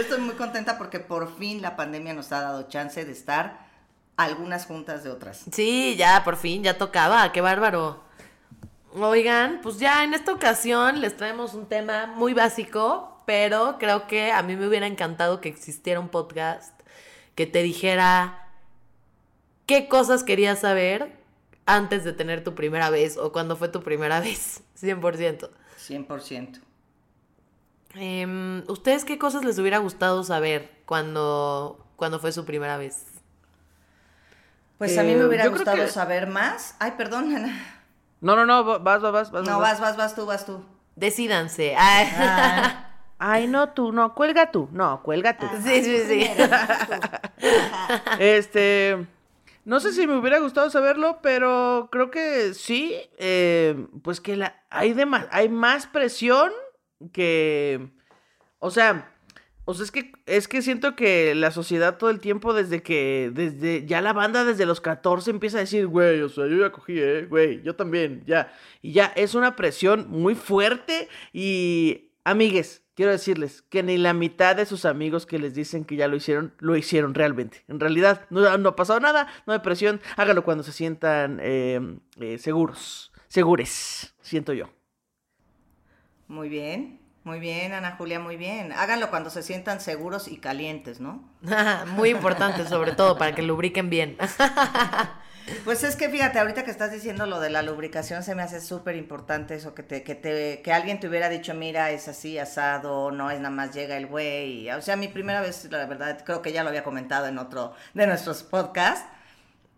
Yo estoy muy contenta porque por fin la pandemia nos ha dado chance de estar algunas juntas de otras. Sí, ya, por fin, ya tocaba. Qué bárbaro. Oigan, pues ya en esta ocasión les traemos un tema muy básico, pero creo que a mí me hubiera encantado que existiera un podcast que te dijera qué cosas querías saber antes de tener tu primera vez o cuando fue tu primera vez, 100%. 100%. Em, ¿Ustedes qué cosas les hubiera gustado saber cuando, cuando fue su primera vez? Pues a mí me Eh, hubiera gustado que- saber más. Ay, perdón, Ana. No, no, no, vas, vas, vas. vas No, vas, vas, vas tú, vas tú. Decídanse. Ay. Ah, Ay, no, tú, no, cuelga tú. No, cuelga tú. Sí, sí, sí. Este. No sé si me hubiera gustado saberlo, pero creo que sí. eh, pues que la, hay, dema- hay más presión que. O sea. O sea, es que, es que siento que la sociedad todo el tiempo, desde que, desde, ya la banda desde los 14 empieza a decir, güey, o sea, yo ya cogí, eh, güey, yo también, ya. Y ya es una presión muy fuerte y, amigues, quiero decirles que ni la mitad de sus amigos que les dicen que ya lo hicieron, lo hicieron realmente. En realidad, no, no ha pasado nada, no hay presión, háganlo cuando se sientan eh, eh, seguros, segures, siento yo. Muy bien, muy bien, Ana Julia, muy bien. Háganlo cuando se sientan seguros y calientes, ¿no? Muy importante, sobre todo, para que lubriquen bien. Pues es que fíjate, ahorita que estás diciendo lo de la lubricación, se me hace súper importante eso, que te, que te, que alguien te hubiera dicho, mira, es así, asado, no es nada más llega el güey. O sea, mi primera vez, la verdad, creo que ya lo había comentado en otro de nuestros podcasts,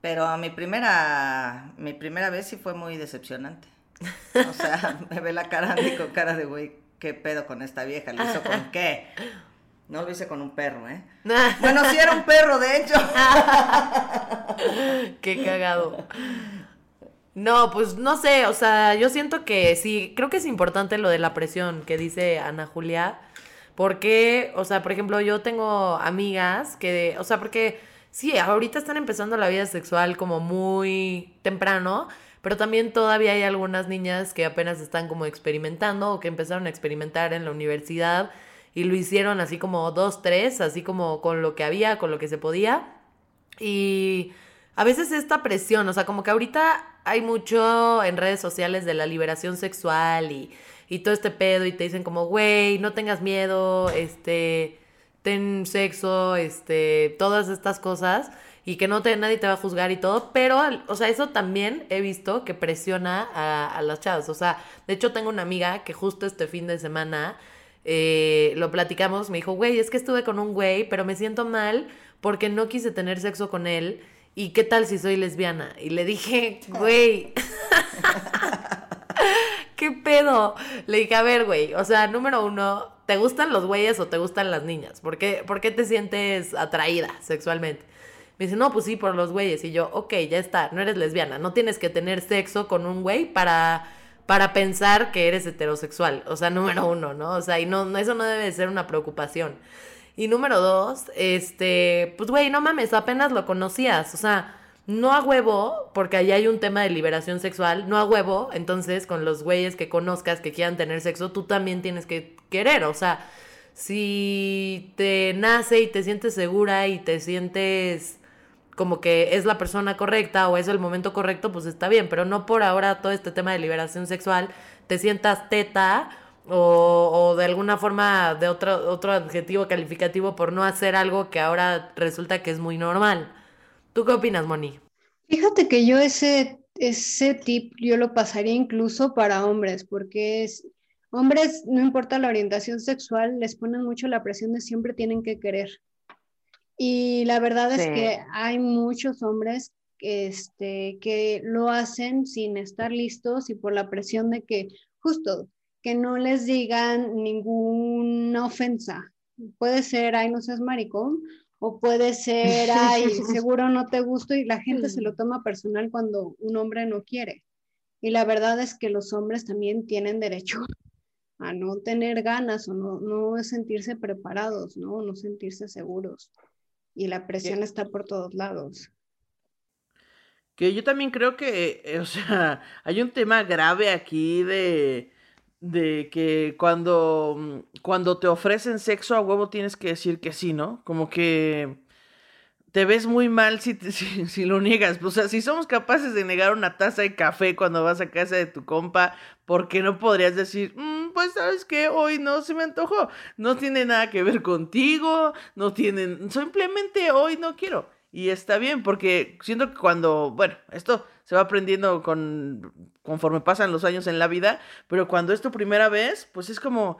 pero mi primera, mi primera vez sí fue muy decepcionante. O sea, me ve la cara Andy con cara de güey, ¿qué pedo con esta vieja? ¿Lo hizo con qué? No lo hice con un perro, ¿eh? Bueno, sí era un perro, de hecho. Qué cagado. No, pues no sé, o sea, yo siento que sí, creo que es importante lo de la presión que dice Ana Julia, porque, o sea, por ejemplo, yo tengo amigas que, o sea, porque sí, ahorita están empezando la vida sexual como muy temprano, pero también todavía hay algunas niñas que apenas están como experimentando o que empezaron a experimentar en la universidad y lo hicieron así como dos, tres, así como con lo que había, con lo que se podía. Y a veces esta presión, o sea, como que ahorita hay mucho en redes sociales de la liberación sexual y, y todo este pedo y te dicen como, güey, no tengas miedo, este, ten sexo, este, todas estas cosas y que no te, nadie te va a juzgar y todo, pero, o sea, eso también he visto que presiona a, a las chavas, o sea, de hecho tengo una amiga que justo este fin de semana eh, lo platicamos, me dijo, güey, es que estuve con un güey, pero me siento mal porque no quise tener sexo con él. ¿Y qué tal si soy lesbiana? Y le dije, güey, ¿qué pedo? Le dije, a ver, güey, o sea, número uno, ¿te gustan los güeyes o te gustan las niñas? ¿Por qué, por qué te sientes atraída sexualmente? Me dice, no, pues sí, por los güeyes. Y yo, ok, ya está, no eres lesbiana, no tienes que tener sexo con un güey para, para pensar que eres heterosexual. O sea, número uno, ¿no? O sea, y no, no- eso no debe de ser una preocupación. Y número dos, este, pues güey, no mames, apenas lo conocías. O sea, no a huevo, porque allá hay un tema de liberación sexual, no a huevo, entonces con los güeyes que conozcas que quieran tener sexo, tú también tienes que querer. O sea, si te nace y te sientes segura y te sientes como que es la persona correcta o es el momento correcto, pues está bien, pero no por ahora todo este tema de liberación sexual te sientas teta o, o de alguna forma de otro, otro adjetivo calificativo por no hacer algo que ahora resulta que es muy normal. ¿Tú qué opinas, Moni? Fíjate que yo ese, ese tip yo lo pasaría incluso para hombres, porque es, hombres, no importa la orientación sexual, les ponen mucho la presión de siempre tienen que querer. Y la verdad es Sí. que hay muchos hombres este, que lo hacen sin estar listos y por la presión de que justo que no les digan ninguna ofensa. Puede ser, ay, no seas maricón, o puede ser, ay, seguro no te gusto y la gente se lo toma personal cuando un hombre no quiere. Y la verdad es que los hombres también tienen derecho a no tener ganas o no, no sentirse preparados, ¿no? No sentirse seguros. Y la presión está por todos lados. Que yo también creo que, eh, o sea, hay un tema grave aquí de, de que cuando, mm, cuando te ofrecen sexo a huevo tienes que decir que sí, ¿no? Como que te ves muy mal si, si, lo niegas. O sea, si somos capaces de negar una taza de café cuando vas a casa de tu compa, ¿por qué no podrías decir, mm, pues sabes que hoy no se me antojó? No tiene nada que ver contigo, no tienen, simplemente hoy no quiero. Y está bien, porque siento que cuando, bueno, esto se va aprendiendo con, conforme pasan los años en la vida, pero cuando es tu primera vez, pues es como,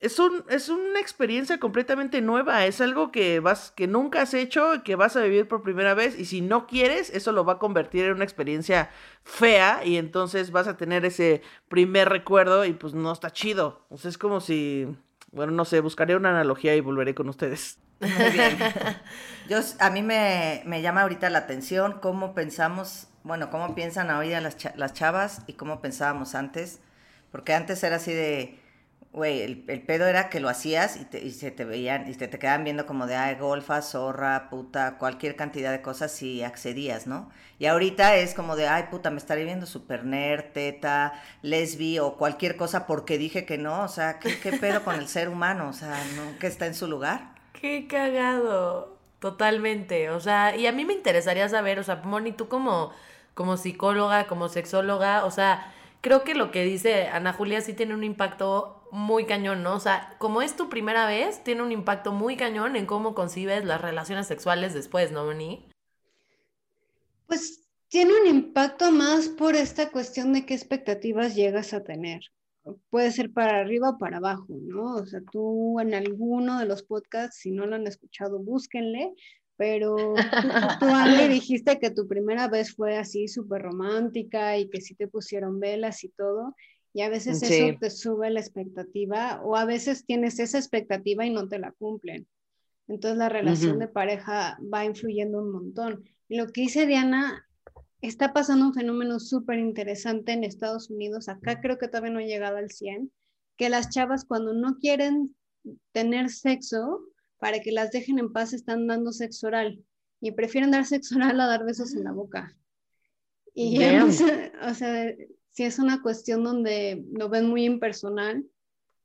es, un, es una experiencia completamente nueva, es algo que, vas, que nunca has hecho, que vas a vivir por primera vez y si no quieres, eso lo va a convertir en una experiencia fea y entonces vas a tener ese primer recuerdo y pues no está chido. O sea, es como si, bueno, no sé, buscaré una analogía y volveré con ustedes. Muy bien. Yo, a mí me, me llama ahorita la atención cómo pensamos, bueno, cómo piensan ahorita las, las chavas y cómo pensábamos antes, porque antes era así de Güey, el, pedo era que lo hacías y, te, y se te veían, y te, te quedaban viendo como de, ay, golfa, zorra, puta, cualquier cantidad de cosas si accedías, ¿no? Y ahorita es como de, ay, puta, me estaré viendo super nerd, teta, lesbi o cualquier cosa porque dije que no, o sea, ¿qué, qué pedo con el ser humano? O sea, ¿no? ¿Que está en su lugar? Qué cagado, totalmente, o sea, y a mí me interesaría saber, o sea, Moni, tú como, como psicóloga, como sexóloga, o sea, creo que lo que dice Ana Julia sí tiene un impacto muy cañón, ¿no? O sea, como es tu primera vez, tiene un impacto muy cañón en cómo concibes las relaciones sexuales después, ¿no, Moni? Pues tiene un impacto más por esta cuestión de qué expectativas llegas a tener. Puede ser para arriba o para abajo, ¿no? O sea, tú en alguno de los podcasts, si no lo han escuchado, búsquenle, pero tú, tú dijiste que tu primera vez fue así súper romántica y que sí te pusieron velas y todo. Y a veces eso te sube la expectativa o a veces tienes esa expectativa y no te la cumplen. Entonces la relación de pareja va influyendo un montón. Y lo que dice Diana, está pasando un fenómeno súper interesante en Estados Unidos. Acá creo que todavía no ha llegado al 100, que las chavas cuando no quieren tener sexo, para que las dejen en paz, están dando sexo oral. Y prefieren dar sexo oral a dar besos en la boca. Y, o sea, si es una cuestión donde lo ven muy impersonal,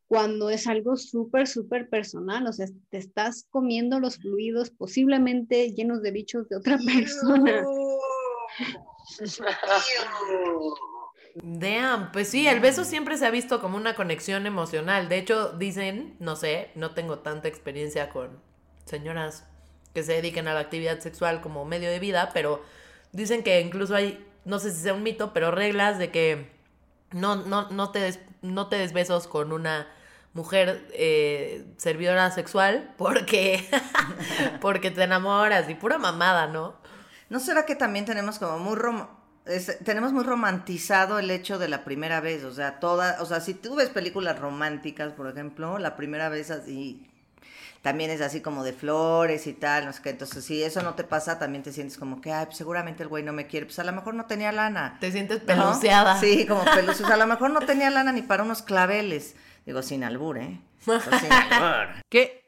cuando es algo súper, súper personal, o sea, te estás comiendo los fluidos posiblemente llenos de bichos de otra persona. Damn, pues sí, el beso siempre se ha visto como una conexión emocional. De hecho, dicen, no sé, no tengo tanta experiencia con señoras que se dediquen a la actividad sexual como medio de vida, pero dicen que incluso hay no sé si sea un mito, pero reglas de que no, no, no, te, des, no te des besos con una mujer eh, servidora sexual porque, porque te enamoras y pura mamada, ¿no? ¿No será que también tenemos como muy tenemos muy romantizado el hecho de la primera vez, o sea, toda, o sea, si tú ves películas románticas, por ejemplo, la primera vez así también es así como de flores y tal, no sé qué. Entonces, si eso no te pasa, también te sientes como que, ay, pues seguramente el güey no me quiere. Pues a lo mejor no tenía lana. Te sientes peluceada. Sí, como peluceada. a lo mejor no tenía lana ni para unos claveles. Digo, sin albur, ¿eh? sin albur. ¿Qué?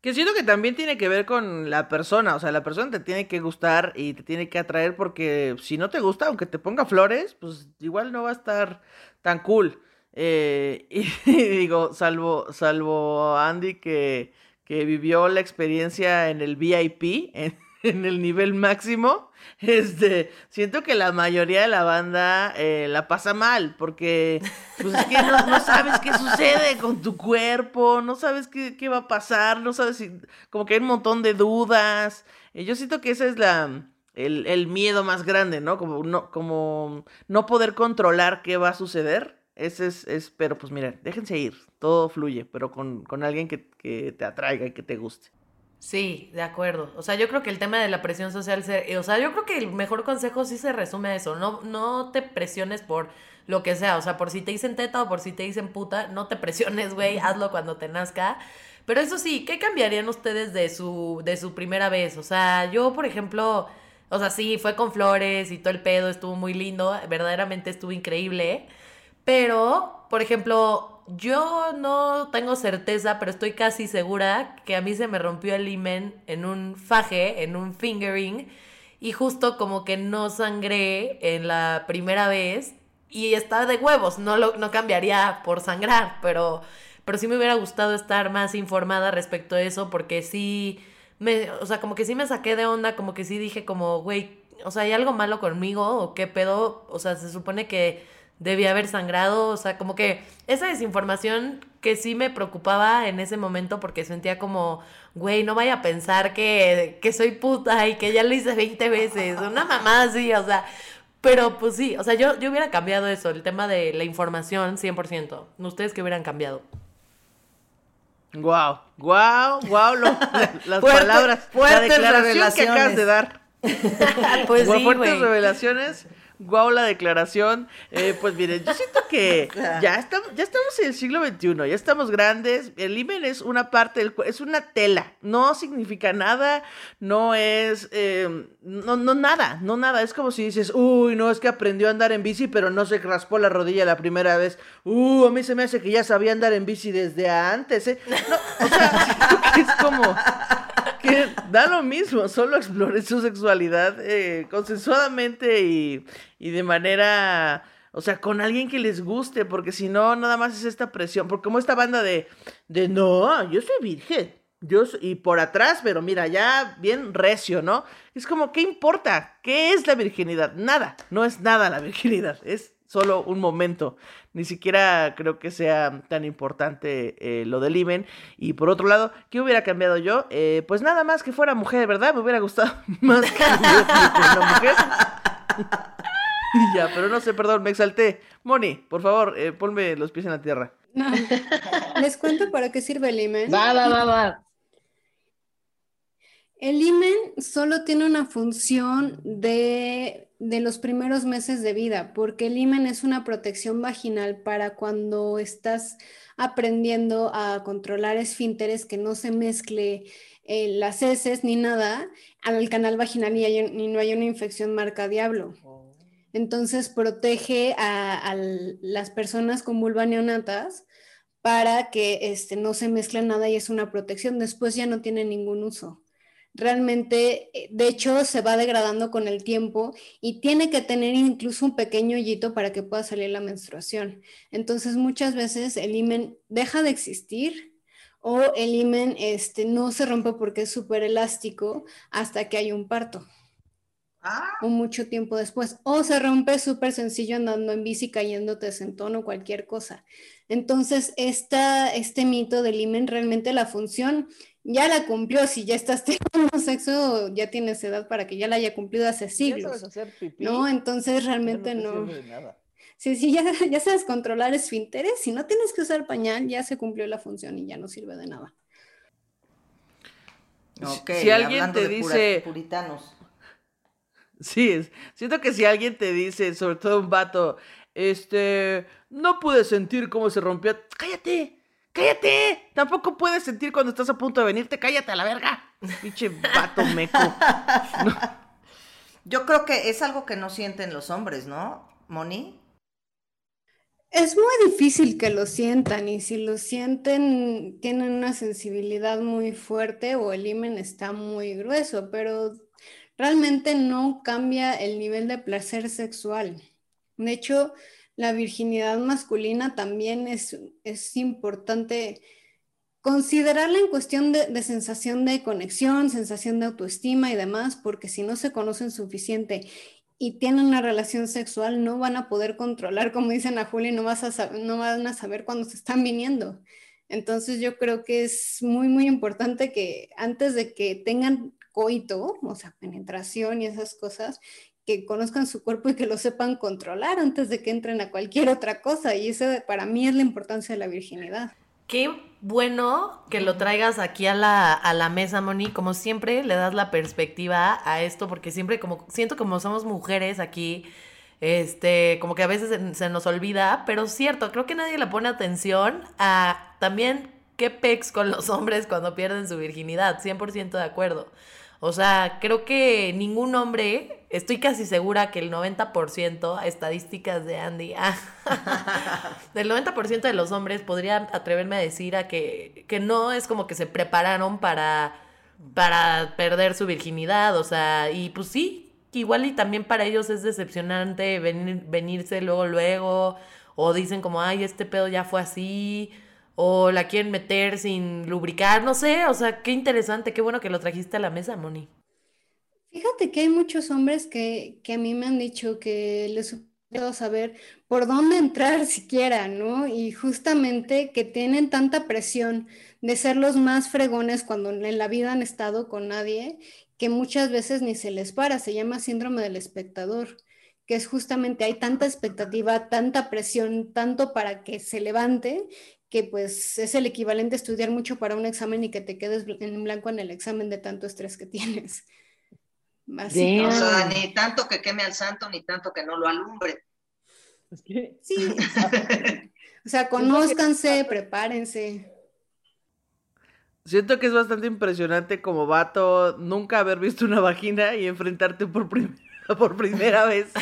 Que siento que también tiene que ver con la persona, o sea, la persona te tiene que gustar y te tiene que atraer porque si no te gusta, aunque te ponga flores, pues igual no va a estar tan cool. Eh, y, digo, salvo, salvo Andy que que vivió la experiencia en el VIP, el nivel máximo, este, siento que la mayoría de la banda eh, la pasa mal, porque pues es que no, sabes qué sucede con tu cuerpo, no sabes qué, qué, va a pasar, no sabes si, como que hay un montón de dudas. Eh, yo siento que ese es la, el, el, miedo más grande, ¿no? Como no, como no poder controlar qué va a suceder. Ese es, es, pero pues miren, déjense ir, todo fluye, pero con, con alguien que, que, te atraiga y que te guste. Sí, de acuerdo. O sea, yo creo que el tema de la presión social, o sea, yo creo que el mejor consejo sí se resume a eso, no, no te presiones por lo que sea, o sea, por si te dicen teta o por si te dicen puta, no te presiones, güey, hazlo cuando te nazca. Pero eso sí, ¿qué cambiarían ustedes de su, de su primera vez? O sea, yo, por ejemplo, o sea, sí, fue con flores y todo el pedo, estuvo muy lindo, verdaderamente estuvo increíble. Pero, por ejemplo, yo no tengo certeza, pero estoy casi segura que a mí se me rompió el imen en un faje, en un fingering. y justo como que no sangré en la primera vez y estaba de huevos, no, lo, no cambiaría por sangrar, pero, pero sí me hubiera gustado estar más informada respecto a eso porque sí, me, o sea, como que sí me saqué de onda, como que sí dije como, güey, o sea, ¿hay algo malo conmigo o qué pedo? O sea, se supone que debía haber sangrado, o sea, como que esa desinformación que sí me preocupaba en ese momento porque sentía como, güey, no vaya a pensar que, que soy puta y que ya lo hice 20 veces, una mamá así, o sea, pero pues sí, o sea, yo, yo hubiera cambiado eso, el tema de la información 100%. ¿Ustedes qué hubieran cambiado? Guau, guau, guau, las palabras, la declaración que acabas de dar. pues sí, fuertes revelaciones Guau, la declaración. Eh, pues miren, yo siento que ya estamos, ya estamos en el siglo XXI, ya estamos grandes. El imen es una parte del es una tela, no significa nada, no es, eh, no, no nada, no nada. Es como si dices, uy, no, es que aprendió a andar en bici, pero no se raspó la rodilla la primera vez. Uh, a mí se me hace que ya sabía andar en bici desde antes, ¿eh? No, o sea, es como da lo mismo, solo explore su sexualidad eh, consensuadamente y, y de manera, o sea, con alguien que les guste, porque si no, nada más es esta presión, porque como esta banda de, de no, yo soy virgen, yo y por atrás, pero mira, ya bien recio, ¿no? Es como, ¿qué importa? ¿Qué es la virginidad? Nada, no es nada la virginidad, es solo un momento. Ni siquiera creo que sea tan importante eh, lo del imen. Y por otro lado, ¿qué hubiera cambiado yo? Eh, pues nada más que fuera mujer, ¿verdad? Me hubiera gustado más que una mujer. ya, pero no sé, perdón, me exalté. Moni, por favor, eh, ponme los pies en la tierra. Les cuento para qué sirve el imen. Va, va, va, va. El imen solo tiene una función de de los primeros meses de vida, porque el imen es una protección vaginal para cuando estás aprendiendo a controlar esfínteres, que no se mezcle eh, las heces ni nada al canal vaginal y, no haya una infección marca diablo. Oh. Entonces protege a, las personas con vulva neonatas para que este, no se mezcle nada y es una protección. Después ya no tiene ningún uso realmente, eh, de hecho, se va degradando con el tiempo y tiene que tener incluso un pequeño hoyito para que pueda salir la menstruación. Entonces, muchas veces el imen deja de existir o el imen este, no se rompe porque es súper elástico hasta que hay un parto. Ah. O mucho tiempo después. O se rompe súper sencillo andando en bici, cayéndote sentón o cualquier cosa. Entonces, esta, este mito del imen, realmente la función ya la cumplió, si ya estás teniendo sexo, ya tienes edad para que ya la haya cumplido hace siglos. no, entonces realmente no. Sí, sí, ya, ya sabes controlar esfínteres, si no tienes que usar pañal, ya se cumplió la función y ya no sirve de nada. si alguien te dice... Puritanos. Sí, siento que si alguien te dice, sobre todo un vato, este, no pude sentir cómo se rompió, cállate, ¡Cállate! Tampoco puedes sentir cuando estás a punto de venirte. ¡Cállate a la verga! Pinche vato meco. Yo creo que es algo que no sienten los hombres, ¿no, Moni? Es muy difícil que lo sientan y si lo sienten tienen una sensibilidad muy fuerte o el himen está muy grueso, pero realmente no cambia el nivel de placer sexual. De hecho, la virginidad masculina también es, es importante considerarla en cuestión de, sensación de conexión, sensación de autoestima y demás, porque si no se conocen suficiente y tienen una relación sexual, no van a poder controlar, como dicen a Juli, no, vas a no van a saber cuándo se están viniendo. Entonces yo creo que es muy, muy importante que antes de que tengan coito, o sea, penetración y esas cosas, que conozcan su cuerpo y que lo sepan controlar antes de que entren a cualquier otra cosa. Y eso para mí es la importancia de la virginidad. Qué bueno que lo traigas aquí a la, a la mesa, Moni. Como siempre, le das la perspectiva a esto, porque siempre como siento como somos mujeres aquí, este, como que a veces se, nos olvida, pero cierto, creo que nadie le pone atención a también qué pex con los hombres cuando pierden su virginidad. 100% de acuerdo. O sea, creo que ningún hombre, estoy casi segura que el 90%, estadísticas de Andy, del 90% de los hombres podría atreverme a decir a que, que no es como que se prepararon para, para perder su virginidad, o sea, y pues sí, igual y también para ellos es decepcionante venir, venirse luego, luego, o dicen como, ay, este pedo ya fue así, o la quieren meter sin lubricar, no sé, o sea, qué interesante, qué bueno que lo trajiste a la mesa, Moni. Fíjate que hay muchos hombres que, que a mí me han dicho que les saber por dónde entrar siquiera, ¿no? Y justamente que tienen tanta presión de ser los más fregones cuando en la vida han estado con nadie, que muchas veces ni se les para, se llama síndrome del espectador, que es justamente hay tanta expectativa, tanta presión, tanto para que se levante, que pues es el equivalente a estudiar mucho para un examen y que te quedes en blanco en el examen de tanto estrés que tienes. O sea, ni tanto que queme al santo, ni tanto que no lo alumbre. Sí. o sea, conózcanse, prepárense. Siento que es bastante impresionante como vato nunca haber visto una vagina y enfrentarte por, por primera vez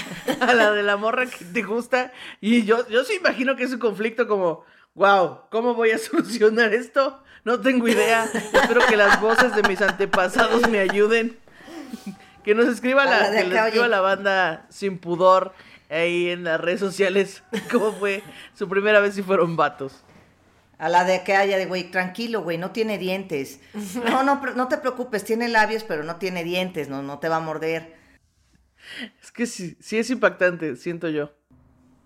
a la de la morra que te gusta. Y yo, yo sí imagino que es un conflicto como, wow, ¿cómo voy a solucionar esto? No tengo idea. Espero que las voces de mis antepasados me ayuden. Que nos escriba la, que escriba la banda sin pudor ahí en las redes sociales cómo fue su primera vez si fueron vatos. A la de que haya de, güey, tranquilo, güey, no tiene dientes. No, no, no te preocupes, tiene labios, pero no tiene dientes, no, no te va a morder. Es que sí, sí es impactante, siento yo.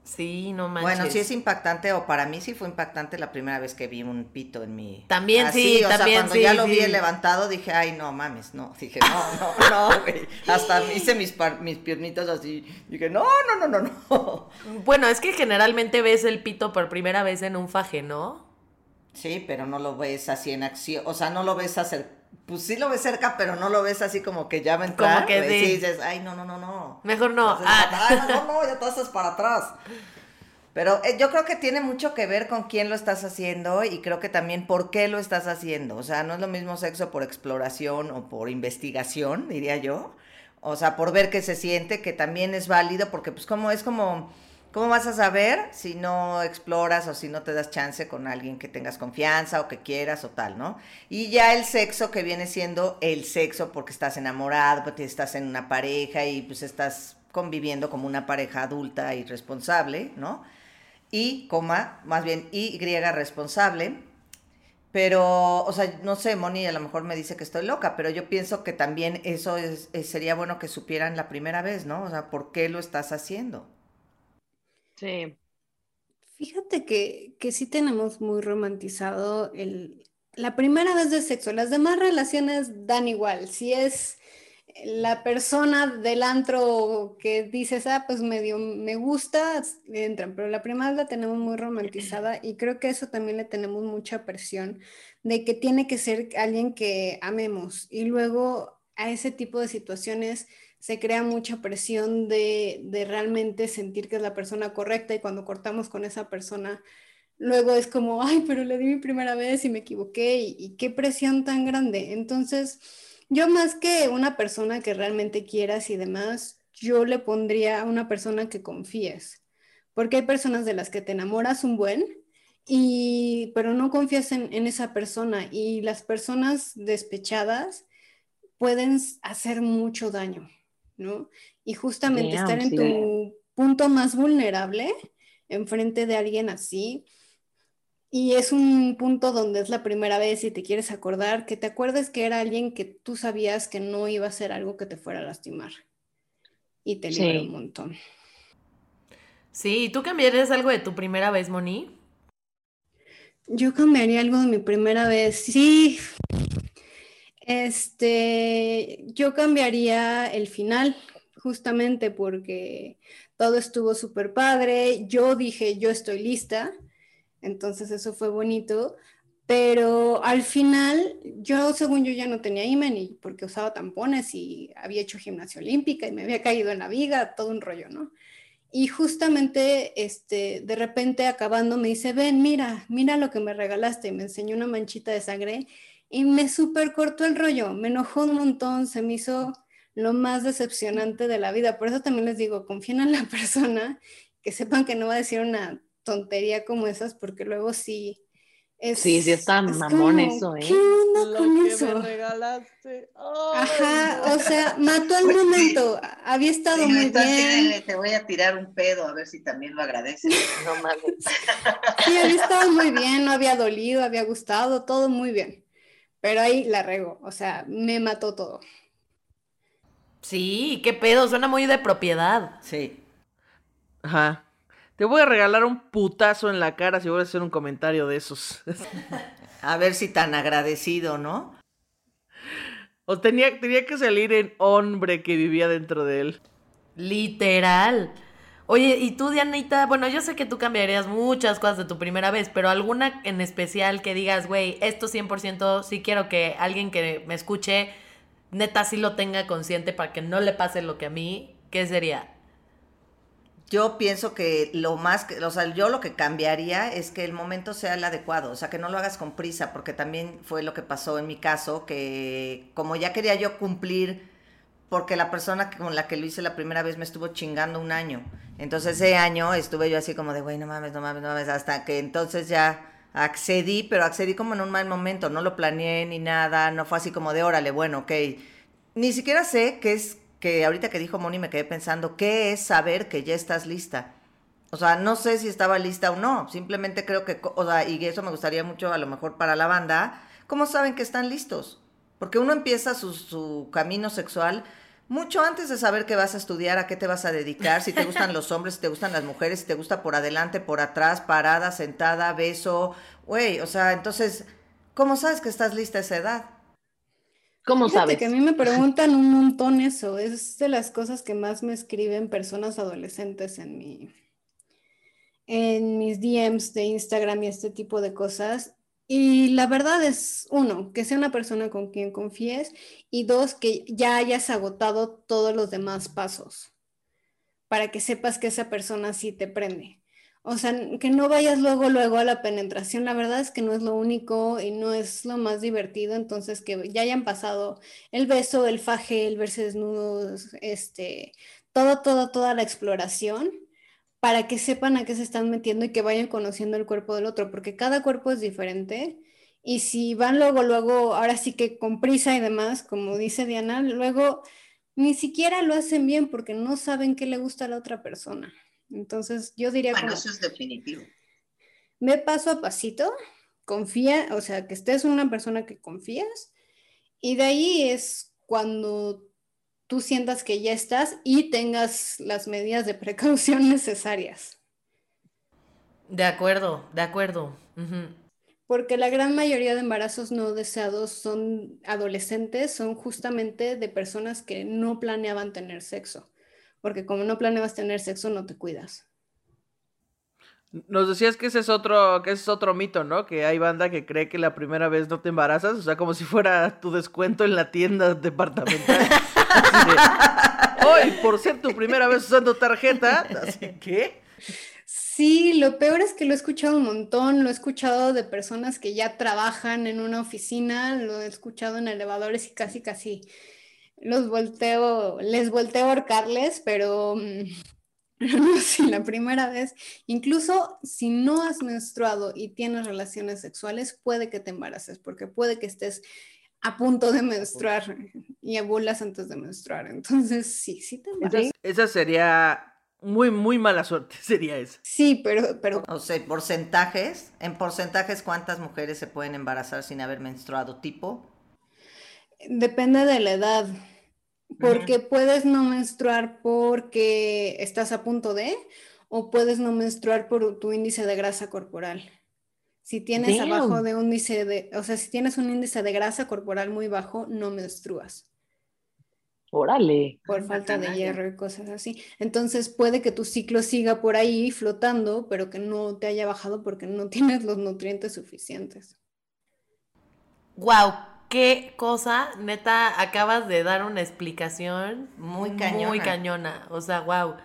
Sí, no manches. Bueno, sí es impactante, o para mí sí fue impactante la primera vez que vi un pito en mi. También sí, o también sea, cuando ya lo vi levantado dije, ay, no mames, no. Dije, no, no, no, güey. Hasta hice mis, mis piernitas así. Dije, no, no, no, no, no. Bueno, es que generalmente ves el pito por primera vez en un faje, ¿no? Sí, pero no lo ves así en acción. O sea, no lo ves hacer. Pues sí lo ves cerca, pero no lo ves así como que ya va a entrar. Como que sí. dices, ay, no, no, no, no. Mejor no. Ah. no, no, ya te haces para atrás. Pero eh, yo creo que tiene mucho que ver con quién lo estás haciendo y creo que también por qué lo estás haciendo. O sea, no es lo mismo sexo por exploración o por investigación, diría yo. O sea, por ver qué se siente, que también es válido, porque pues como es como, ¿cómo vas a saber si no exploras o si no te das chance con alguien que tengas confianza o que quieras o tal, ¿no? Y ya el sexo que viene siendo el sexo porque estás enamorado, porque estás en una pareja y pues estás conviviendo como una pareja adulta y responsable, ¿no? y, coma, más bien Y responsable. Pero, o sea, no sé, Moni a lo mejor me dice que estoy loca, pero yo pienso que también eso es, sería bueno que supieran la primera vez, ¿no? O sea, ¿por qué lo estás haciendo? Sí. Fíjate que, que sí tenemos muy romantizado el, la primera vez de sexo. Las demás relaciones dan igual. Si es la persona del antro que dices, ah, pues medio me gusta, entran, pero la primera la tenemos muy romantizada y creo que eso también le tenemos mucha presión de que tiene que ser alguien que amemos y luego a ese tipo de situaciones se crea mucha presión de, de realmente sentir que es la persona correcta y cuando cortamos con esa persona, luego es como, ay, pero le di mi primera vez y me equivoqué y, qué presión tan grande. Entonces yo más que una persona que realmente quieras y demás, yo le pondría a una persona que confíes, porque hay personas de las que te enamoras un buen, y, pero no confías en, esa persona y las personas despechadas pueden hacer mucho daño, ¿no? Y justamente estar en tu punto más vulnerable, enfrente de alguien así, y es un punto donde es la primera vez y te quieres acordar, que te acuerdes que era alguien que tú sabías que no iba a ser algo que te fuera a lastimar. Y te libera un montón. Sí, ¿tú cambiarías algo de tu primera vez, Moni? Yo cambiaría algo de mi primera vez. Sí. Este, yo cambiaría el final, justamente porque todo estuvo súper padre. Yo dije, yo estoy lista entonces eso fue bonito, pero al final yo, según yo, ya no tenía imen porque usaba tampones y había hecho gimnasia olímpica y me había caído en la viga, todo un rollo, ¿no? Y justamente, este, de repente acabando me dice, ven, mira, mira lo que me regalaste. Y me enseñó una manchita de sangre y me súper cortó el rollo. Me enojó un montón, se me hizo lo más decepcionante de la vida. Por eso también les digo, confíen en la persona, que sepan que no va a decir una tontería como esas, porque luego sí sí, sí está mamón eso, ¿eh? ¿Qué onda Lo con que eso? me regalaste. Ajá, no. o sea, mató el momento. Había estado Sí, muy bien, Te voy a tirar un pedo a ver si también lo agradeces. No mames. Sí, había estado muy bien, no había dolido, había gustado, todo muy bien. Pero ahí la rego, o sea, me mató todo. Sí, qué pedo, suena muy de propiedad. Sí. Ajá. Te voy a regalar un putazo en la cara si voy a hacer un comentario de esos. A ver si tan agradecido, ¿no? o tenía, tenía que salir en hombre que vivía dentro de él. Literal. Oye, y tú, Dianita, bueno, yo sé que tú cambiarías muchas cosas de tu primera vez, pero alguna en especial que digas, güey, esto 100% sí quiero que alguien que me escuche, neta, sí lo tenga consciente para que no le pase lo que a mí, ¿qué sería? Yo pienso que lo más, que, o sea, yo lo que cambiaría es que el momento sea el adecuado, o sea, que no lo hagas con prisa, porque también fue lo que pasó en mi caso, que como ya quería yo cumplir, porque la persona con la que lo hice la primera vez me estuvo chingando un año, entonces ese año estuve yo así como de, güey, no mames, no mames, no mames, hasta que entonces ya accedí, pero accedí como en un mal momento, no lo planeé ni nada, no fue así como de, órale, bueno, ok, ni siquiera sé qué es que ahorita que dijo Moni me quedé pensando, ¿qué es saber que ya estás lista? O sea, no sé si estaba lista o no, simplemente creo que, o sea, y eso me gustaría mucho a lo mejor para la banda, ¿cómo saben que están listos? Porque uno empieza su, su camino sexual mucho antes de saber qué vas a estudiar, a qué te vas a dedicar, si te gustan los hombres, si te gustan las mujeres, si te gusta por adelante, por atrás, parada, sentada, beso, güey, o sea, entonces, ¿cómo sabes que estás lista a esa edad? ¿Cómo Fíjate sabes? que a mí me preguntan un montón eso. Es de las cosas que más me escriben personas adolescentes en mi, en mis DMs de Instagram y este tipo de cosas. Y la verdad es, uno, que sea una persona con quien confíes y dos, que ya hayas agotado todos los demás pasos para que sepas que esa persona sí te prende. O sea, que no vayas luego, luego a la penetración. La verdad es que no es lo único y no es lo más divertido. Entonces, que ya hayan pasado el beso, el faje, el verse desnudos, este, todo, todo, toda la exploración para que sepan a qué se están metiendo y que vayan conociendo el cuerpo del otro, porque cada cuerpo es diferente. Y si van luego, luego, ahora sí que con prisa y demás, como dice Diana, luego ni siquiera lo hacen bien porque no saben qué le gusta a la otra persona. Entonces, yo diría Bueno, como, eso es definitivo. ve paso a pasito, confía, o sea, que estés una persona que confías, y de ahí es cuando tú sientas que ya estás y tengas las medidas de precaución necesarias. De acuerdo, de acuerdo. Porque la gran mayoría de embarazos no deseados son adolescentes, son justamente de personas que no planeaban tener sexo. Porque como no planeabas tener sexo, no te cuidas. Nos decías que ese es otro, que ese es otro mito, ¿no? Que hay banda que cree que la primera vez no te embarazas, o sea, como si fuera tu descuento en la tienda departamental. Hoy, por ser tu primera vez usando tarjeta, así. Sí, lo peor es que lo he escuchado un montón, lo he escuchado de personas que ya trabajan en una oficina, lo he escuchado en elevadores y casi casi los volteo, les volteo a ahorcarles, pero mm, no, si la primera vez, incluso si no has menstruado y tienes relaciones sexuales, puede que te embaraces, porque puede que estés a punto de menstruar y abulas antes de menstruar. Entonces, sí, sí te Esa, embarazas. esa sería muy, muy mala suerte, sería esa. Sí, pero, pero O sea, porcentajes, en porcentajes, ¿cuántas mujeres se pueden embarazar sin haber menstruado? ¿Tipo? Depende de la edad, porque puedes no menstruar porque estás a punto de, o puedes no menstruar por tu índice de grasa corporal. Si tienes Damn. abajo de un índice de, o sea, si tienes un índice de grasa corporal muy bajo, no menstruas Órale. por falta de hierro y cosas así. Entonces puede que tu ciclo siga por ahí flotando, pero que no te haya bajado porque no tienes los nutrientes suficientes. Wow, qué cosa, neta, acabas de dar una explicación Muy Muy cañona. cañona. O sea, wow.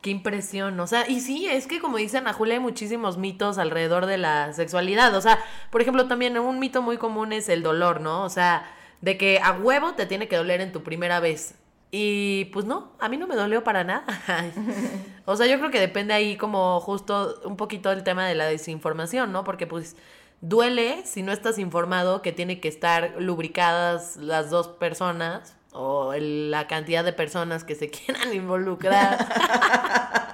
Qué impresión. O sea, y sí, es que como dice Ana Julia, hay muchísimos mitos alrededor de la sexualidad. O sea, por ejemplo, también un mito muy común es el dolor, ¿no? O sea, de que a huevo te tiene que doler en tu primera vez. Y pues no, a mí no me dolió para nada. o sea, yo creo que depende ahí como justo un poquito el tema de la desinformación, ¿no? Porque pues duele si no estás informado que tiene que estar lubricadas las dos personas o la cantidad de personas que se quieran involucrar.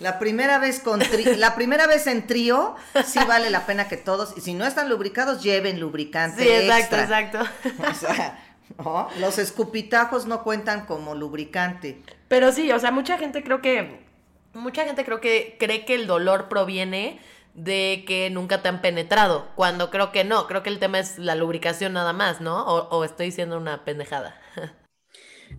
La primera vez con la primera vez en trío sí vale la pena que todos y si no están lubricados lleven lubricante Sí, exacto, exacto. O sea, los escupitajos no cuentan como lubricante. Pero sí, o sea, mucha gente creo que mucha gente creo que cree que el dolor proviene de que nunca te han penetrado, cuando creo que no, creo que el tema es la lubricación nada más, ¿no? O, o estoy diciendo una pendejada.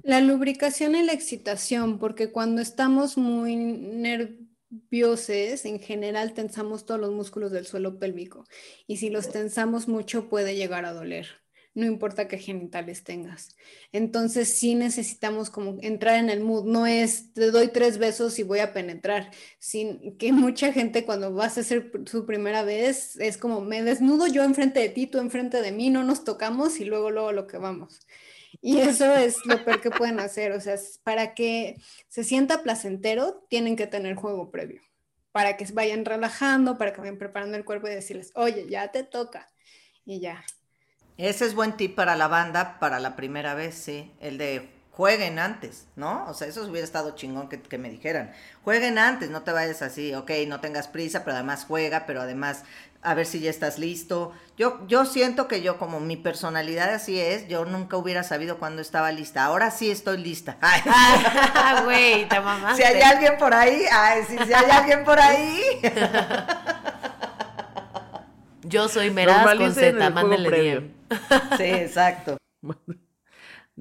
La lubricación y la excitación, porque cuando estamos muy nerviosos, en general tensamos todos los músculos del suelo pélvico y si los tensamos mucho puede llegar a doler, no importa qué genitales tengas. Entonces sí necesitamos como entrar en el mood, no es te doy tres besos y voy a penetrar, sin que mucha gente cuando vas a hacer su primera vez es como me desnudo yo enfrente de ti, tú enfrente de mí, no nos tocamos y luego luego lo que vamos. Y eso es lo peor que pueden hacer. O sea, para que se sienta placentero, tienen que tener juego previo. Para que vayan relajando, para que vayan preparando el cuerpo y decirles, oye, ya te toca. Y ya. Ese es buen tip para la banda para la primera vez, sí. El de jueguen antes, ¿no? O sea, eso hubiera estado chingón que, que, me dijeran. Jueguen antes, no te vayas así, ok, no tengas prisa, pero además juega, pero además a ver si ya estás listo. Yo, yo siento que yo, como mi personalidad así es, yo nunca hubiera sabido cuándo estaba lista. Ahora sí estoy lista. Güey, te mamá. Si hay alguien por ahí, ay, si, si hay alguien por ahí. Yo soy Meraz con Z, mándele Sí, exacto.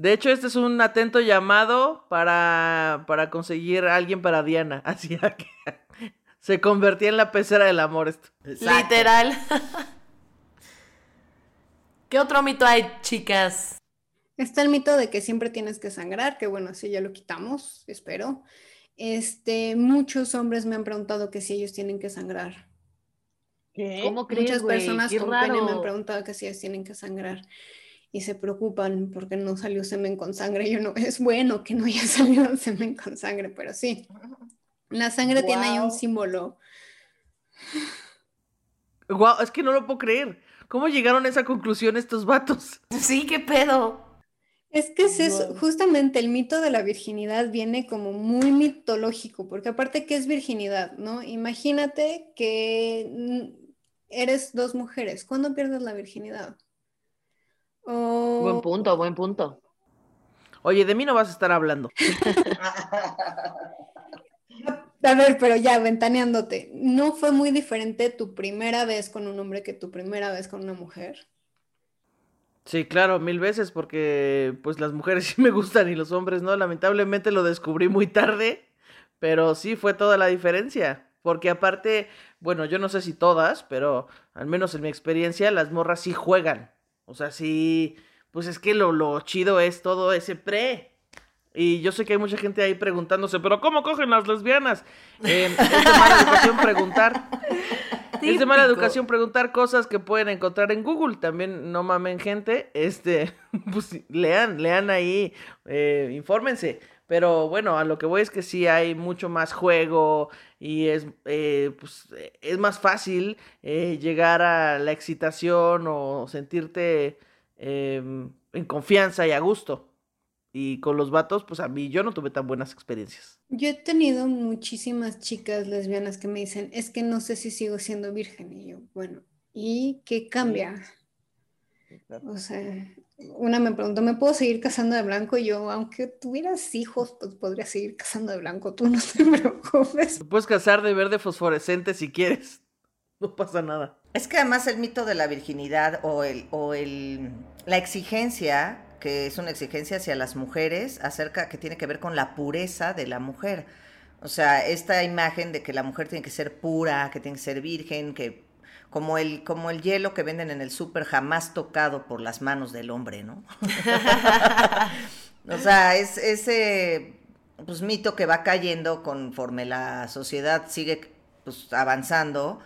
De hecho, este es un atento llamado para, para conseguir a alguien para Diana. Así que se convertía en la pecera del amor esto. Exacto. Literal. ¿Qué otro mito hay, chicas? Está el mito de que siempre tienes que sangrar, que bueno, sí ya lo quitamos, espero. Este, muchos hombres me han preguntado que si ellos tienen que sangrar. ¿Qué? ¿Cómo crees, Muchas wey? personas Qué con raro. pene me han preguntado que si ellos tienen que sangrar y se preocupan porque no salió semen con sangre. Yo no, es bueno que no haya salido semen con sangre, pero sí. La sangre tiene ahí un símbolo. Guau, es que no lo puedo creer. ¿Cómo llegaron a esa conclusión estos vatos? Sí, qué pedo. Es que es eso, justamente el mito de la virginidad viene como muy mitológico, porque aparte, ¿qué es virginidad? ¿No? Imagínate que eres dos mujeres. ¿Cuándo pierdes la virginidad? Buen punto, buen punto. Oye, de mí no vas a estar hablando. A ver, pero ya, ventaneándote, ¿no fue muy diferente tu primera vez con un hombre que tu primera vez con una mujer? Sí, claro, mil veces, porque pues las mujeres sí me gustan y los hombres no. Lamentablemente lo descubrí muy tarde, pero sí fue toda la diferencia. Porque aparte, bueno, yo no sé si todas, pero al menos en mi experiencia, las morras sí juegan. O sea, sí, pues es que lo, lo chido es todo ese pre. Y yo sé que hay mucha gente ahí preguntándose, pero ¿cómo cogen las lesbianas? Eh, es de mala educación preguntar. Es de mala educación preguntar cosas que pueden encontrar en Google. También no mamen gente. Este, pues lean, lean ahí, eh, infórmense. Pero bueno, a lo que voy es que sí hay mucho más juego y es, eh, pues, eh, es más fácil eh, llegar a la excitación o sentirte eh, en confianza y a gusto. Y con los vatos, pues a mí yo no tuve tan buenas experiencias. Yo he tenido muchísimas chicas lesbianas que me dicen, es que no sé si sigo siendo virgen. Y yo, bueno, ¿y qué cambia? O sea, una me preguntó, ¿me puedo seguir casando de blanco? Y yo, aunque tuvieras hijos, pues podría seguir casando de blanco, tú no te preocupes. Te puedes casar de verde fosforescente si quieres. No pasa nada. Es que además el mito de la virginidad o el, o el la exigencia, que es una exigencia hacia las mujeres, acerca que tiene que ver con la pureza de la mujer. O sea, esta imagen de que la mujer tiene que ser pura, que tiene que ser virgen, que como el, como el hielo que venden en el súper jamás tocado por las manos del hombre, ¿no? o sea, es ese pues, mito que va cayendo conforme la sociedad sigue pues, avanzando,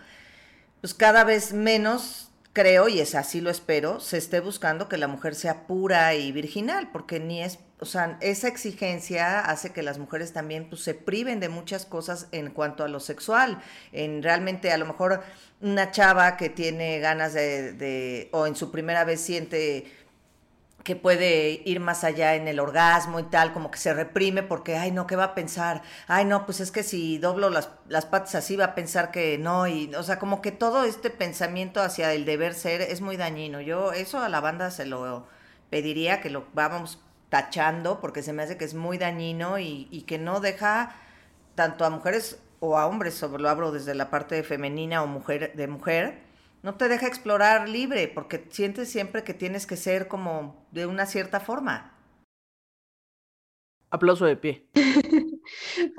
pues cada vez menos creo, y es así lo espero, se esté buscando que la mujer sea pura y virginal, porque ni es, o sea, esa exigencia hace que las mujeres también pues, se priven de muchas cosas en cuanto a lo sexual. En realmente, a lo mejor una chava que tiene ganas de, de o en su primera vez siente que puede ir más allá en el orgasmo y tal, como que se reprime porque, ay, no, ¿qué va a pensar? Ay, no, pues es que si doblo las, las patas así va a pensar que no, y, o sea, como que todo este pensamiento hacia el deber ser es muy dañino. Yo eso a la banda se lo pediría que lo vamos tachando porque se me hace que es muy dañino y, y que no deja tanto a mujeres o a hombres, sobre lo hablo desde la parte femenina o mujer de mujer, no te deja explorar libre porque sientes siempre que tienes que ser como de una cierta forma. Aplauso de pie.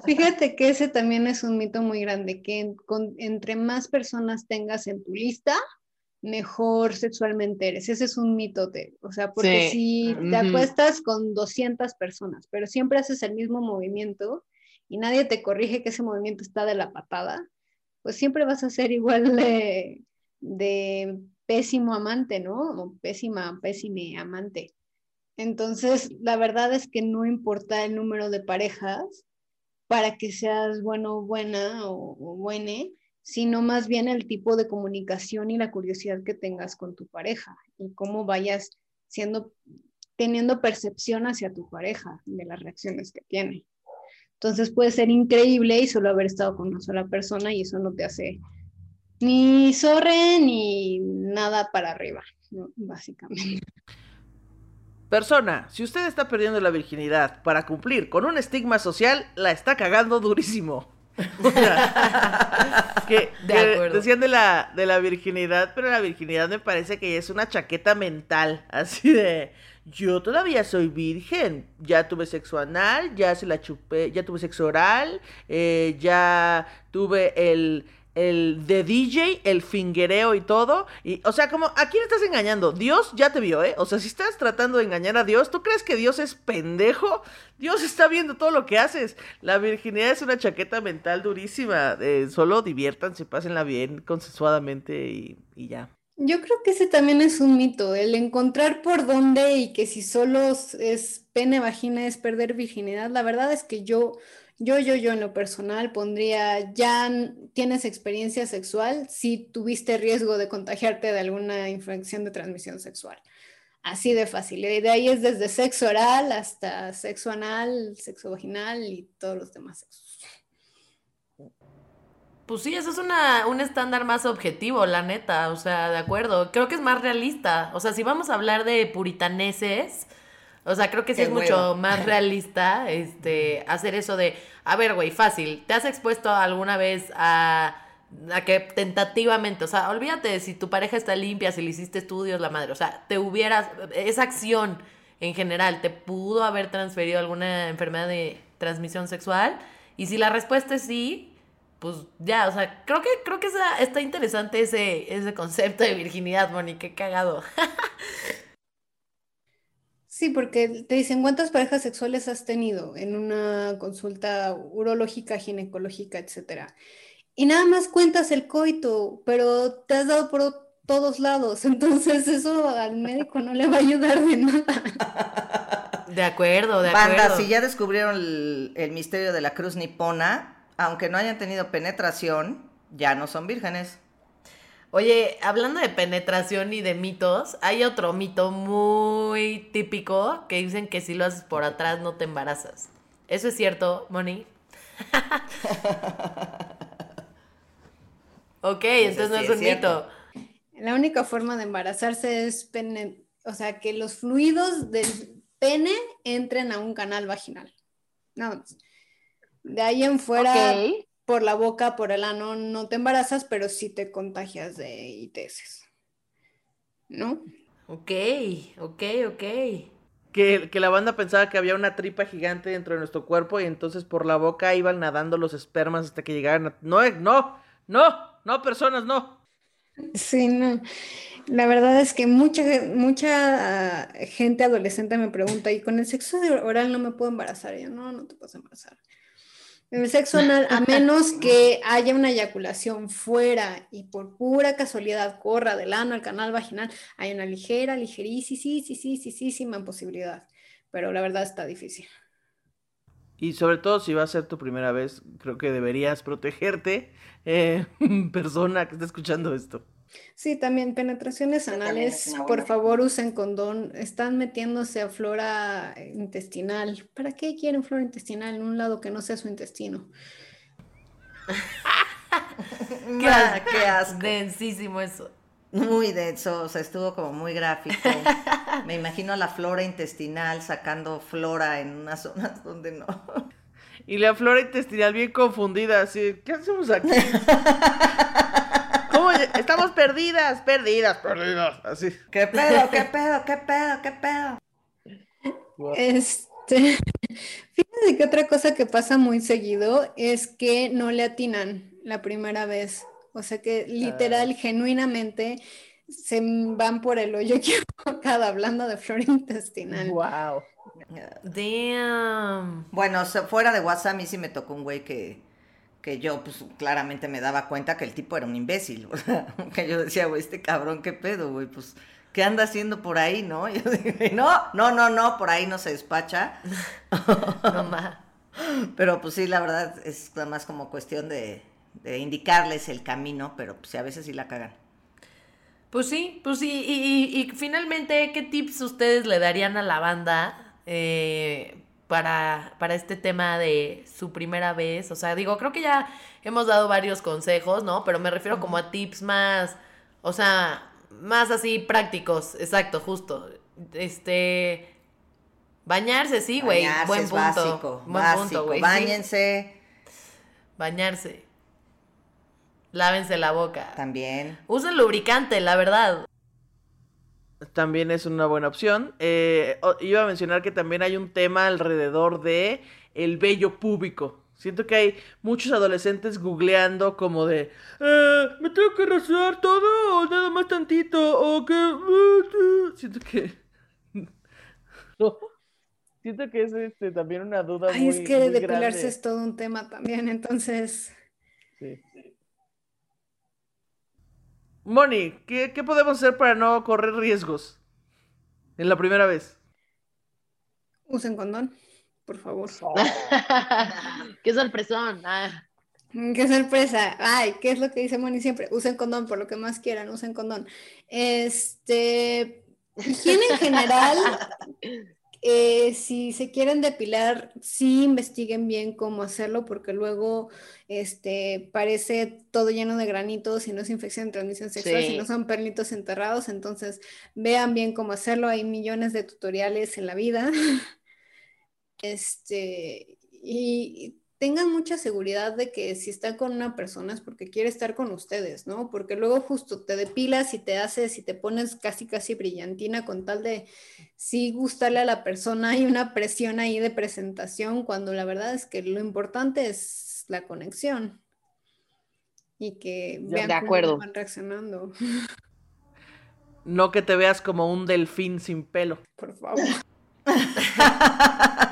Fíjate que ese también es un mito muy grande, que entre más personas tengas en tu lista, mejor sexualmente eres. Ese es un mitote. O sea, porque si te acuestas con 200 personas, pero siempre haces el mismo movimiento y nadie te corrige que ese movimiento está de la patada, pues siempre vas a ser igual de de pésimo amante, ¿no? O pésima, pésime amante. Entonces, la verdad es que no importa el número de parejas para que seas bueno, buena o, o buene, sino más bien el tipo de comunicación y la curiosidad que tengas con tu pareja y cómo vayas siendo, teniendo percepción hacia tu pareja de las reacciones que tiene. Entonces puede ser increíble y solo haber estado con una sola persona y eso no te hace ni zorre ni nada para arriba, básicamente. Persona, si usted está perdiendo la virginidad para cumplir con un estigma social, la está cagando durísimo. que, decían de la, de la virginidad, pero la virginidad me parece que es una chaqueta mental, así de yo todavía soy virgen, ya tuve sexo anal, ya se la chupé, ya tuve sexo oral, eh, ya tuve el, el de DJ, el fingereo y todo. Y, o sea, como, ¿a quién estás engañando? Dios ya te vio, ¿eh? O sea, si estás tratando de engañar a Dios, ¿tú crees que Dios es pendejo? Dios está viendo todo lo que haces. La virginidad es una chaqueta mental durísima. Eh, solo diviértanse, pásenla bien, consensuadamente y, y ya. Yo creo que ese también es un mito, el encontrar por dónde y que si solo es pene, vagina es perder virginidad. La verdad es que yo yo, yo, yo en lo personal pondría, ya tienes experiencia sexual si tuviste riesgo de contagiarte de alguna infección de transmisión sexual. Así de fácil. Y de ahí es desde sexo oral hasta sexo anal, sexo vaginal y todos los demás sexos. Pues sí, eso es una, un estándar más objetivo, la neta, o sea, de acuerdo. Creo que es más realista. O sea, si vamos a hablar de puritaneses, o sea, creo que sí es mucho más realista este, hacer eso de, a ver, güey, fácil, ¿te has expuesto alguna vez a, a que tentativamente, o sea, olvídate de si tu pareja está limpia, si le hiciste estudios, la madre, o sea, te hubieras, esa acción en general, ¿te pudo haber transferido alguna enfermedad de transmisión sexual? Y si la respuesta es sí, pues ya, o sea, creo que, creo que está interesante ese, ese concepto de virginidad, Moni, qué cagado. Sí, porque te dicen cuántas parejas sexuales has tenido en una consulta urológica, ginecológica, etcétera. Y nada más cuentas el coito, pero te has dado por todos lados, entonces eso al médico no le va a ayudar de nada. De acuerdo, de acuerdo. Banda, si ya descubrieron el misterio de la cruz nipona, aunque no hayan tenido penetración, ya no son vírgenes. Oye, hablando de penetración y de mitos, hay otro mito muy típico que dicen que si lo haces por atrás no te embarazas. ¿Eso es cierto, Moni? ok, entonces no es un mito. La única forma de embarazarse es pene, o sea, que los fluidos del pene entren a un canal vaginal. Nada más. De ahí en fuera, por la boca, por el ano, no te embarazas, pero sí te contagias de ITS. ¿No? Ok, ok, ok. Que, que, la banda pensaba que había una tripa gigante dentro de nuestro cuerpo y entonces por la boca iban nadando los espermas hasta que llegaran a... No, no, no, no, personas, no. Sí, no. La verdad es que mucha, mucha ah, gente adolescente me pregunta, ¿y con el sexo oral no me puedo embarazar? Y yo, no, no te puedes embarazar. El sexo anal, a menos que haya una eyaculación fuera y por pura casualidad corra del ano al canal vaginal, hay una ligera, ligerísima, sí, sí, sí, sí, sí, sí, posibilidad. Pero la verdad está difícil. Y sobre todo si va a ser tu primera vez, creo que deberías protegerte, eh, persona que está escuchando esto. Sí, también penetraciones anales, por favor usen condón. Están metiéndose a flora intestinal. ¿Para qué quieren flora intestinal en un lado que no sea su intestino? qué, qué asco. Densísimo eso. Muy denso, o sea, estuvo como muy gráfico. Me imagino la flora intestinal sacando flora en unas zonas donde no. Y la flora intestinal bien confundida, así, ¿qué hacemos aquí? Estamos perdidas, perdidas, perdidas, así. ¿Qué pedo, qué pedo, qué pedo, qué pedo? Este, fíjate que otra cosa que pasa muy seguido es que no le atinan la primera vez. O sea que literal, ah. genuinamente, se van por el hoyo equivocado hablando de flora intestinal. Wow. Damn. Bueno, fuera de WhatsApp, a mí sí me tocó un güey que, que yo pues claramente me daba cuenta que el tipo era un imbécil, o sea, que yo decía, güey, este cabrón, ¿qué pedo, güey? Pues, ¿qué anda haciendo por ahí, no? yo dije, no, no, no, no, por ahí no se despacha. no más. Pero pues sí, la verdad es nada más como cuestión de, indicarles el camino, pero pues sí, a veces sí la cagan. Pues sí, pues sí, y, y, finalmente, ¿qué tips ustedes le darían a la banda eh, para, para este tema de su primera vez. O sea, digo, creo que ya hemos dado varios consejos, ¿no? Pero me refiero como a tips más, o sea, más así prácticos, exacto, justo. Este, bañarse, sí, güey, buen punto. Básico, buen punto, güey. Báñense. Bañarse. Lávense la boca. También. Usen lubricante, la verdad también es una buena opción. Eh, iba a mencionar que también hay un tema alrededor de el vello púbico. Siento que hay muchos adolescentes googleando como de, eh, ¿me tengo que rasurar todo o nada más tantito? O que... Siento que... Siento que es este, también una duda Ay, es que depilarse es todo un tema también, entonces... Sí. Moni, ¿qué, podemos hacer para no correr riesgos en la primera vez? Usen condón, por favor. qué sorpresón. Ah. Qué sorpresa. Ay, ¿qué es lo que dice Moni siempre? Usen condón por lo que más quieran, usen condón. Este, higiene en general, eh, si se quieren depilar, sí investiguen bien cómo hacerlo, porque luego este, parece todo lleno de granitos y no es infección de transmisión sexual, sino son perlitos enterrados. Entonces, vean bien cómo hacerlo. Hay millones de tutoriales en la vida. Este, y tengan mucha seguridad de que si están con una persona es porque quiere estar con ustedes, ¿no? Porque luego justo te depilas y te haces y te pones casi casi brillantina con tal de sí gustarle a la persona y una presión ahí de presentación cuando la verdad es que lo importante es la conexión y que vean cómo van reaccionando. No que te veas como un delfín sin pelo. Por favor.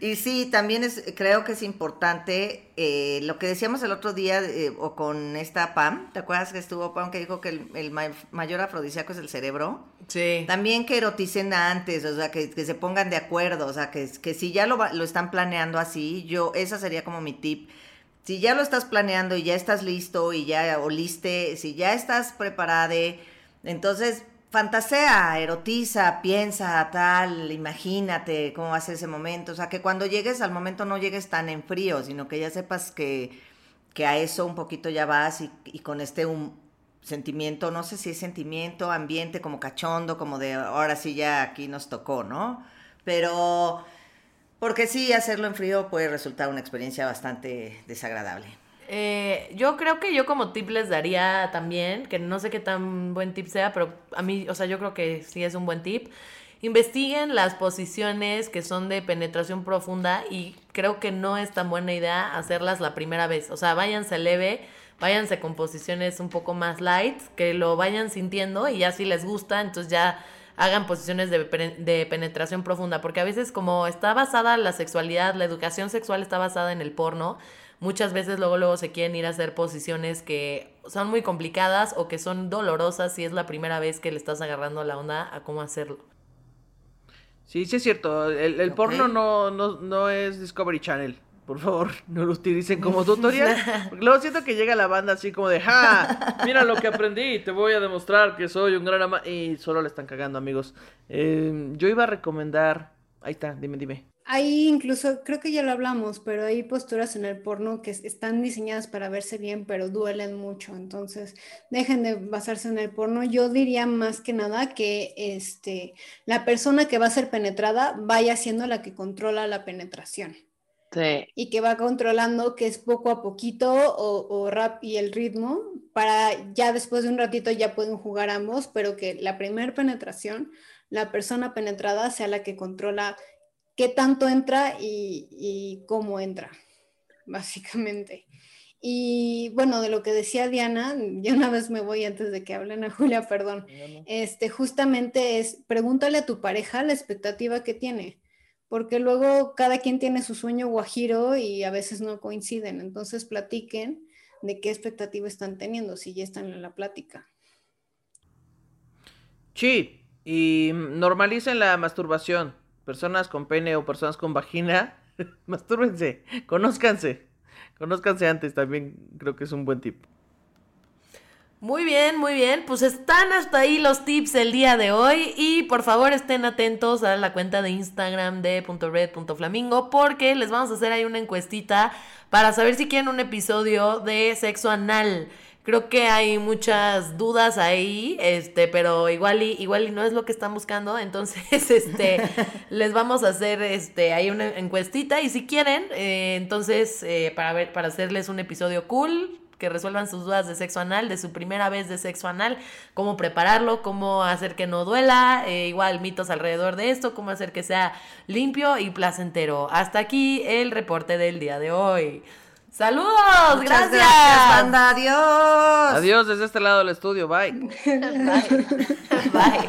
Y sí, también es, creo que es importante eh, lo que decíamos el otro día eh, o con esta Pam, ¿te acuerdas que estuvo Pam que dijo que el, mayor afrodisíaco es el cerebro? Sí. También que eroticen antes, o sea, que, se pongan de acuerdo, o sea, que, que si ya lo, lo están planeando así, yo, esa sería como mi tip. Si ya lo estás planeando y ya estás listo y ya oliste, si ya estás preparada, entonces fantasea, erotiza, piensa, tal, imagínate cómo va a ser ese momento. O sea, que cuando llegues al momento no llegues tan en frío, sino que ya sepas que, que a eso un poquito ya vas y, con este un sentimiento, no sé si es sentimiento, ambiente como cachondo, como de ahora sí ya aquí nos tocó, ¿no? Pero, porque sí, hacerlo en frío puede resultar una experiencia bastante desagradable. Eh, yo creo que yo como tip les daría también, que no sé qué tan buen tip sea, pero a mí, o sea, yo creo que sí es un buen tip. Investiguen las posiciones que son de penetración profunda y creo que no es tan buena idea hacerlas la primera vez. O sea, váyanse leve, váyanse con posiciones un poco más light, que lo vayan sintiendo y ya si les gusta, entonces ya hagan posiciones de, de, penetración profunda, porque a veces como está basada la sexualidad, la educación sexual está basada en el porno, muchas veces luego luego se quieren ir a hacer posiciones que son muy complicadas o que son dolorosas si es la primera vez que le estás agarrando la onda a cómo hacerlo. Sí, sí es cierto, el, porno no, no, no es Discovery Channel por favor, no lo utilicen como tutorial. Porque luego siento que llega la banda así como de, ¡ja! Mira lo que aprendí, te voy a demostrar que soy un gran ama. Y solo le están cagando, amigos. Eh, yo iba a recomendar. Ahí está, dime, dime. Hay incluso, creo que ya lo hablamos, pero hay posturas en el porno que están diseñadas para verse bien, pero duelen mucho. Entonces, dejen de basarse en el porno. Yo diría más que nada que este, la persona que va a ser penetrada vaya siendo la que controla la penetración. Y que va controlando que es poco a poquito o, rap y el ritmo para ya después de un ratito ya pueden jugar ambos, pero que la primera penetración, la persona penetrada sea la que controla qué tanto entra y, cómo entra, básicamente. Y bueno, de lo que decía Diana, yo una vez me voy antes de que hablen a Julia, perdón. Este, justamente es, pregúntale a tu pareja la expectativa que tiene porque luego cada quien tiene su sueño guajiro y a veces no coinciden. Entonces platiquen de qué expectativa están teniendo, si ya están en la plática. Sí, y normalicen la masturbación. Personas con pene o personas con vagina, mastúrbense, conózcanse. Conózcanse antes también, creo que es un buen tip. Muy bien, muy bien. Pues están hasta ahí los tips el día de hoy. Y por favor estén atentos a la cuenta de Instagram de .red.flamingo porque les vamos a hacer ahí una encuestita para saber si quieren un episodio de sexo anal. Creo que hay muchas dudas ahí, este, pero igual y, igual y no es lo que están buscando. Entonces, este, les vamos a hacer este, ahí una encuestita. Y si quieren, eh, entonces, eh, para ver, para hacerles un episodio cool, que resuelvan sus dudas de sexo anal, de su primera vez de sexo anal, cómo prepararlo, cómo hacer que no duela, eh, igual mitos alrededor de esto, cómo hacer que sea limpio y placentero. Hasta aquí el reporte del día de hoy. ¡Saludos! gracias. gracias, banda. Adiós. Adiós desde este lado del estudio. Bye. Bye. Bye.